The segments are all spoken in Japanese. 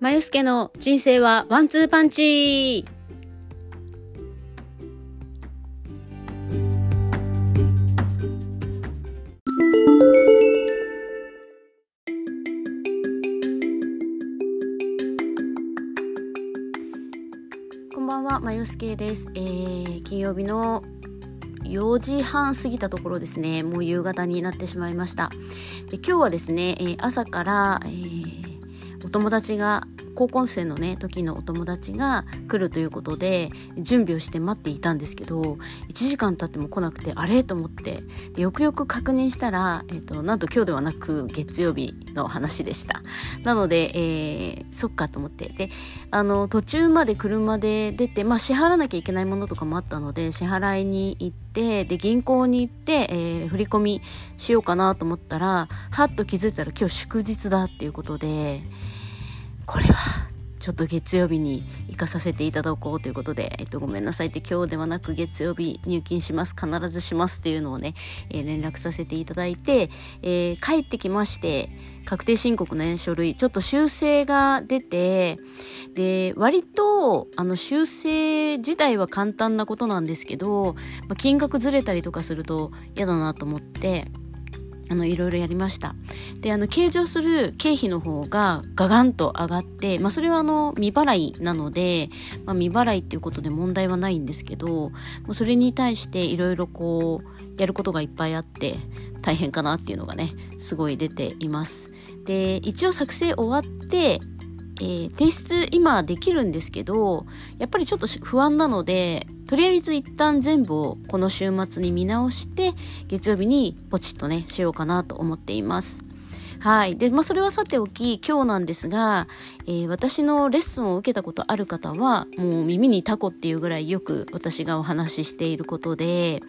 まゆすけの人生はワンツーパンチ。こんばんは、まゆすけです、えー、金曜日の4時半過ぎたところですね。もう夕方になってしまいました。で今日はですね、えー、朝から、えーお友達が高校生のね時のお友達が来るということで準備をして待っていたんですけど1時間経っても来なくてあれ？と思ってよくよく確認したら、えーと、なんと今日ではなく月曜日の話でしたなので、えー、そっかと思ってであの途中まで車で出て、まあ、支払わなきゃいけないものとかもあったので支払いに行ってで銀行に行って、えー、振り込みしようかなと思ったらはっと気づいたら今日祝日だっていうことで。これはちょっと月曜日に行かさせていただこうということで、えっと、ごめんなさい。って今日ではなく月曜日入金します。必ずしますっていうのをね、えー、連絡させていただいて、えー、帰ってきまして確定申告の、ね、書類ちょっと修正が出てで割とあの修正自体は簡単なことなんですけど、まあ、金額ずれたりとかすると嫌だなと思ってあのいろいろやりました。であの計上する経費の方がガガンと上がって、まあ、それはあの未払いなので、まあ、未払いっていうことで問題はないんですけどそれに対していろいろこうやることがいっぱいあって大変かなっていうのがねすごい出ています。で一応作成終わってえー、提出今できるんですけどやっぱりちょっと不安なのでとりあえず一旦全部をこの週末に見直して月曜日にポチッとねしようかなと思っています。はい。で、まあ、それはさておき、今日なんですが、えー、私のレッスンを受けたことある方は、もう耳にタコっていうぐらいよく私がお話ししていることで、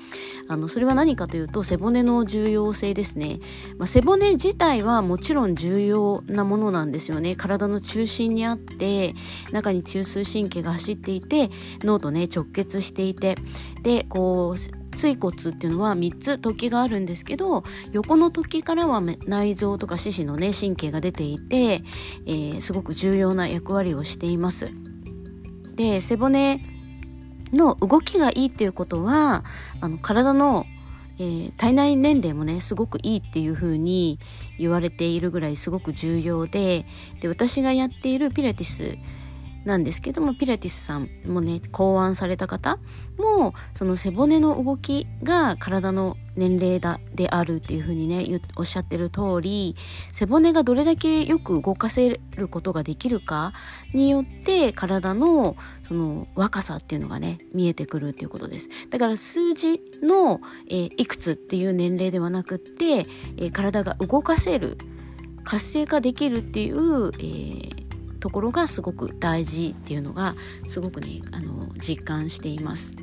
あの、それは何かというと、背骨の重要性ですね。まあ、背骨自体はもちろん重要なものなんですよね。体の中心にあって、中に中枢神経が走っていて、脳とね、直結していて、で、こう、椎骨っていうのは3つ突起があるんですけど横の突起からは内臓とか四肢のね神経が出ていて、えー、すごく重要な役割をしています。で背骨の動きがいいっていうことはあの体の、えー、体内年齢もねすごくいいっていう風に言われているぐらいすごく重要でで私がやっているピラティスなんですけどもピラティスさんもね考案された方もその背骨の動きが体の年齢だであるっていうふうにねおっしゃってる通り背骨がどれだけよく動かせることができるかによって体のその若さっていうのがね見えてくるっていうことです。だから数字の、えー、いくつっていう年齢ではなくって、えー、体が動かせる活性化できるっていう、えーところがすごく大事っていうのがすごくねあの実感しています。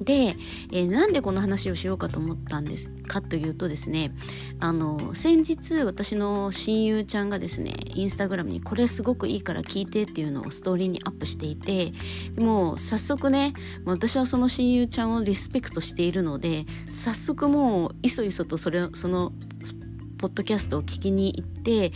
で、えー、なんでこの話をしようかと思ったんですかというとですねあの先日私の親友ちゃんがですねインスタグラムにこれすごくいいから聞いてっていうのをストーリーにアップしていてでも早速ね私はその親友ちゃんをリスペクトしているので早速もういそいそとそれそのポッドキャストを聞きに行って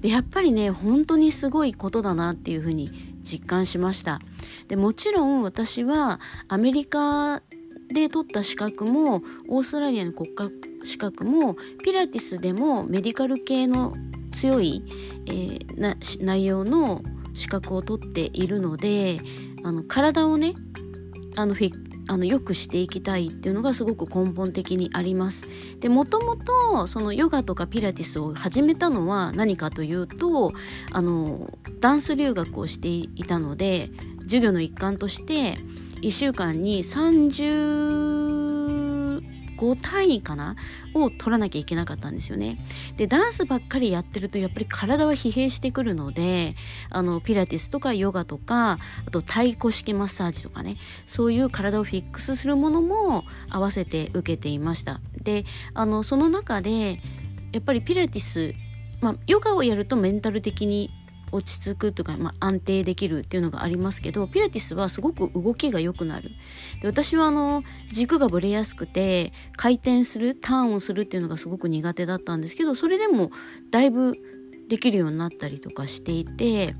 でやっぱりね本当にすごいことだなっていうふうに実感しました。でもちろん私はアメリカで取った資格もオーストラリアの国家資格もピラティスでもメディカル系の強い、えー、な内容の資格を取っているのであの体をねあのフィあの良くしていきたいっていうのがすごく根本的にあります。でもともとそのヨガとかピラティスを始めたのは何かというとあのダンス留学をしていたので授業の一環として1週間に30 5単位かな？を取らなきゃいけなかったんですよね。でダンスばっかりやってるとやっぱり体は疲弊してくるのであのピラティスとかヨガとかあと太鼓式マッサージとかねそういう体をフィックスするものも合わせて受けていました。であのその中でやっぱりピラティスまあ、ヨガをやるとメンタル的に落ち着くとか、まあ、安定できるっていうのがありますけどピラティスはすごく動きが良くなる。で私はあの軸がぶれやすくて回転するターンをするっていうのがすごく苦手だったんですけどそれでもだいぶできるようになったりとかしていて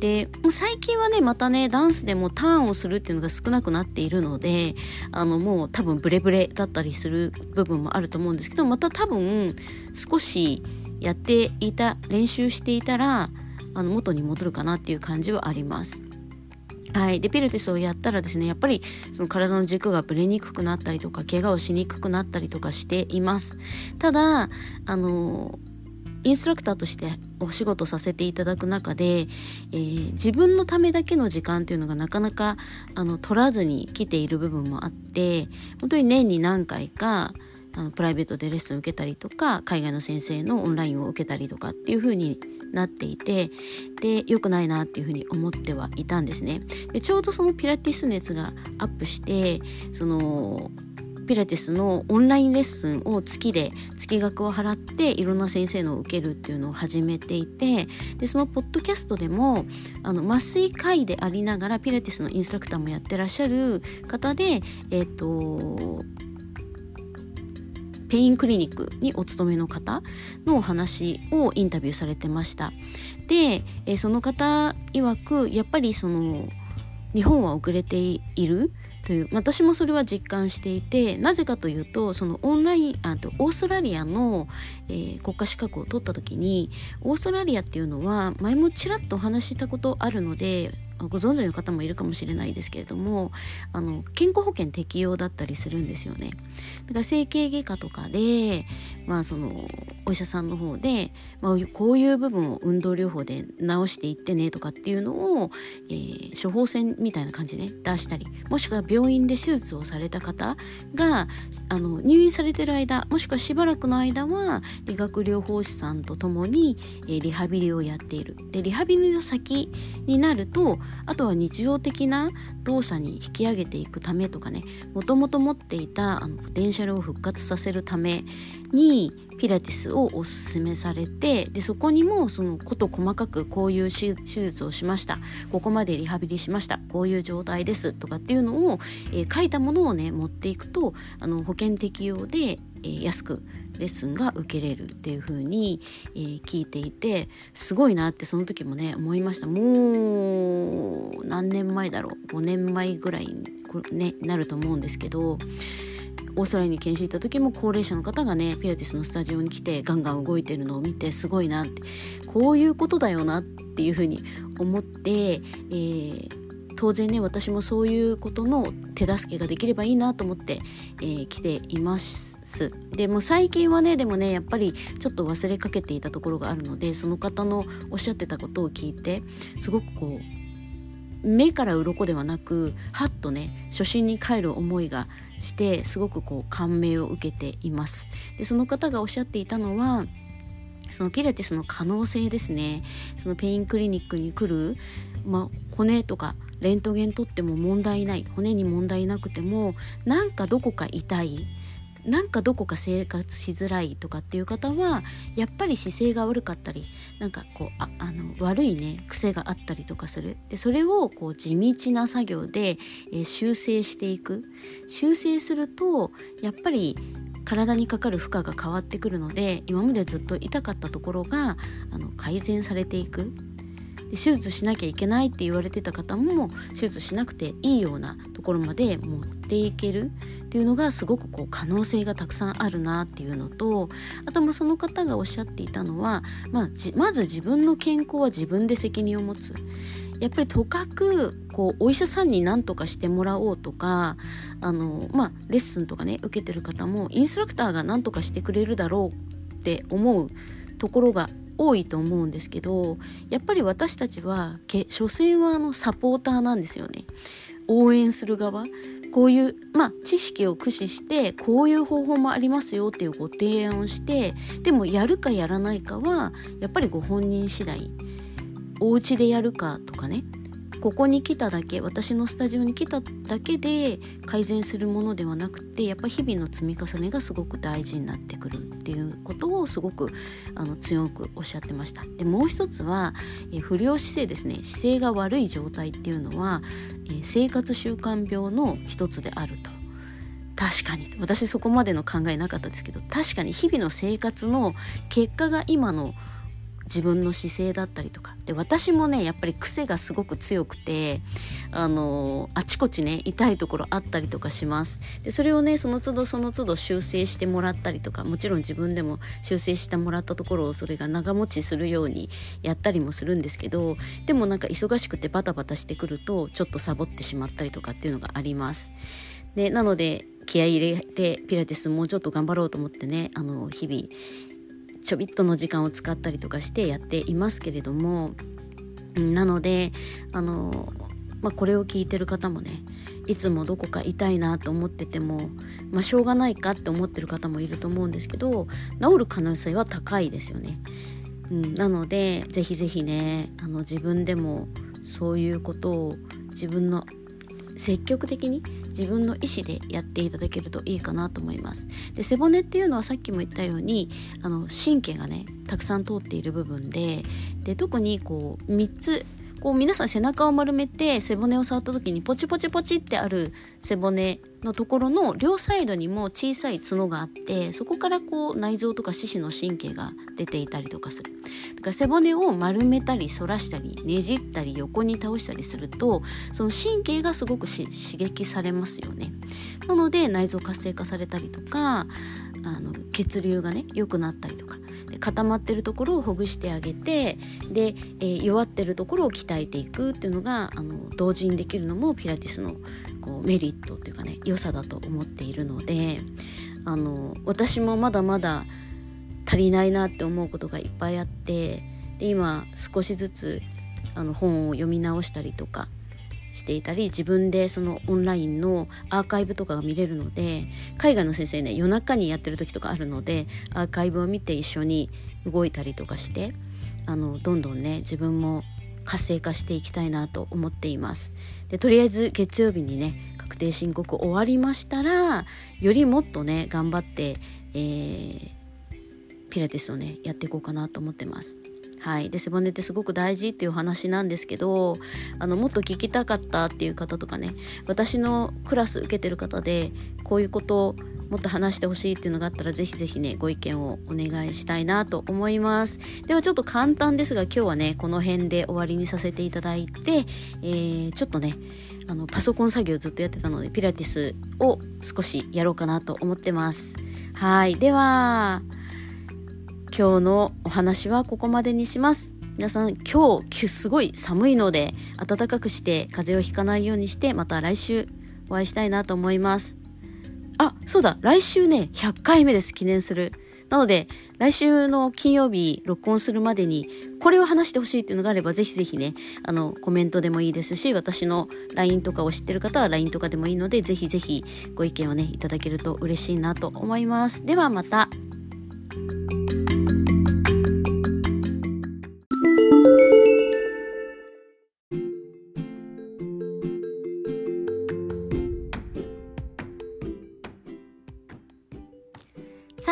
でもう最近はねまたねダンスでもターンをするっていうのが少なくなっているのであのもう多分ブレブレだったりする部分もあると思うんですけどまた多分少しやっていた練習していたらあの元に戻るかなっていう感じはあります。はい、でピルティスをやったらですねやっぱりその体の軸がぶれにくくなったりとか怪我をしにくくなったりとかしていますただあのインストラクターとしてお仕事させていただく中で、えー、自分のためだけの時間っていうのがなかなかあの取らずに来ている部分もあって本当に年に何回かあのプライベートでレッスン受けたりとか海外の先生のオンラインを受けたりとかっていう風になっていてで良くないなっていうふうに思ってはいたんですね。でちょうどそのピラティス熱がアップしてそのピラティスのオンラインレッスンを月で月額を払っていろんな先生のを受けるっていうのを始めていてでそのポッドキャストでもあの麻酔科医でありながらピラティスのインストラクターもやってらっしゃる方でえっ、ー、とペインクリニックにお勤めの方のお話をインタビューされてました。で、えその方曰くやっぱりその日本は遅れているという私もそれは実感していてなぜかというとそのオンラインあとオーストラリアの、えー、国家資格を取った時にオーストラリアっていうのは前もちらっとお話ししたことあるのでご存知の方もいるかもしれないですけれどもあの健康保険適用だったりするんですよね。だから整形外科とかで、まあ、そのお医者さんの方で、まあ、こういう部分を運動療法で治していってねとかっていうのを、えー、処方箋みたいな感じで、ね、出したりもしくは病院で手術をされた方があの入院されてる間もしくはしばらくの間は理学療法士さんと共に、えー、リハビリをやっている。でリハビリの先になるとあとは日常的な動作に引き上げていくためとかね。もともと持っていたあのポテンシャルを復活させるためにピラティスをおすすめされてでそこにもそのこと細かくこういう手術をしました。ここまでリハビリしました。こういう状態です。とかっていうのを、えー、書いたものをね持っていくとあの保険適用で、え、安くレッスンが受けれるっていう風に、え、聞いていてすごいなってその時もね思いました。もう何年前だろう。5年前ぐらいに、ね、なると思うんですけどオーストラリアに研修行った時も高齢者の方がねピラティスのスタジオに来てガンガン動いてるのを見てすごいなってこういうことだよなっていうふうに思って、えー、当然ね私もそういうことの手助けができればいいなと思って、えー、来ています。でも最近はねでもねやっぱりちょっと忘れかけていたところがあるのでその方のおっしゃってたことを聞いてすごくこう目から鱗ではなくはっとね初心に帰る思いがしてすごくこう感銘を受けています。でその方がおっしゃっていたのはそのピラティスの可能性ですね。そのペインクリニックに来る、まあ、骨とかレントゲン取っても問題ない。骨に問題なくてもなんかどこか痛い。なんかどこか生活しづらいとかっていう方はやっぱり姿勢が悪かったりなんかこうああの悪いね癖があったりとかする。でそれをこう地道な作業で、えー、修正していく。修正するとやっぱり体にかかる負荷が変わってくるので今までずっと痛かったところがあの改善されていく。で手術しなきゃいけないって言われてた方も手術しなくていいようなところまで持っていけるっていうのがすごくこう可能性がたくさんあるなっていうのとあとまあその方がおっしゃっていたのは、まあ、まず自分の健康は自分で責任を持つ。やっぱりとかくこうお医者さんに何とかしてもらおうとかあの、まあ、レッスンとかね受けてる方もインストラクターが何とかしてくれるだろうって思うところが多いと思うんですけどやっぱり私たちはけ所詮はあのサポーターなんですよね。応援する側。こういう、まあ、知識を駆使してこういう方法もありますよっていうご提案をしてでもやるかやらないかはやっぱりご本人次第。お家でやるかとかね。ここに来ただけ私のスタジオに来ただけで改善するものではなくてやっぱ日々の積み重ねがすごく大事になってくるっていうことをすごくあの強くおっしゃってました。でもう一つは、え不良姿勢ですね。姿勢が悪い状態っていうのは、え生活習慣病の一つであると。確かに。私そこまでの考えなかったですけど確かに日々の生活の結果が今の自分の姿勢だったりとか。で私もねやっぱり癖がすごく強くてあのあちこちね痛いところあったりとかします。でそれをねその都度その都度修正してもらったりとかもちろん自分でも修正してもらったところをそれが長持ちするようにやったりもするんですけどでもなんか忙しくてバタバタしてくるとちょっとサボってしまったりとかっていうのがあります。でなので気合い入れてピラティスもうちょっと頑張ろうと思ってねあの日々ちょびっとの時間を使ったりとかしてやっていますけれどもなのであの、まあ、これを聞いてる方もねいつもどこか痛いなと思ってても、まあ、しょうがないかって思ってる方もいると思うんですけど治る可能性は高いですよね。うん、なのでぜひぜひねあの自分でもそういうことを自分の積極的に自分の意思でやっていただけるといいかなと思います。で背骨っていうのはさっきも言ったようにあの神経がねたくさん通っている部分でで特にこう3つこう皆さん背中を丸めて背骨を触った時にポチポチポチってある背骨のところの両サイドにも小さい角があってそこからこう内臓とか四肢の神経が出ていたりとかする。だから背骨を丸めたり反らしたりねじったり横に倒したりするとその神経がすごく刺激されますよね。なので内臓活性化されたりとかあの血流がね良くなったりとかで固まってるところをほぐしてあげてで、えー、弱ってるところを鍛えていくっていうのがあの同時にできるのもピラティスのこうメリットっていうかね良さだと思っているのであの私もまだまだ足りないなって思うことがいっぱいあってで今少しずつあの本を読み直したりとかしていたり自分でそのオンラインのアーカイブとかが見れるので海外の先生ね夜中にやってる時とかあるのでアーカイブを見て一緒に動いたりとかしてあのどんどんね自分も活性化していきたいなと思っています。でとりあえず月曜日にね確定申告終わりましたらよりもっとね頑張って、えー、ピラティスをねやっていこうかなと思ってます。はい、で背骨ってすごく大事っていう話なんですけどあのもっと聞きたかったっていう方とかね私のクラス受けてる方でこういうことをもっと話してほしいっていうのがあったらぜひぜひねご意見をお願いしたいなと思います。ではちょっと簡単ですが今日はねこの辺で終わりにさせていただいて、えー、ちょっとねあのパソコン作業ずっとやってたのでピラティスを少しやろうかなと思ってます。はい。では今日のお話はここまでにします。皆さん今日すごい寒いので暖かくして風邪をひかないようにしてまた来週お会いしたいなと思います。あ、そうだ、来週ね、100回目です、記念する。なので、来週の金曜日録音するまでに、これを話してほしいっていうのがあれば、ぜひぜひね、あの、コメントでもいいですし、私の LINE とかを知ってる方は LINE とかでもいいので、ぜひぜひご意見をね、いただけると嬉しいなと思います。ではまた。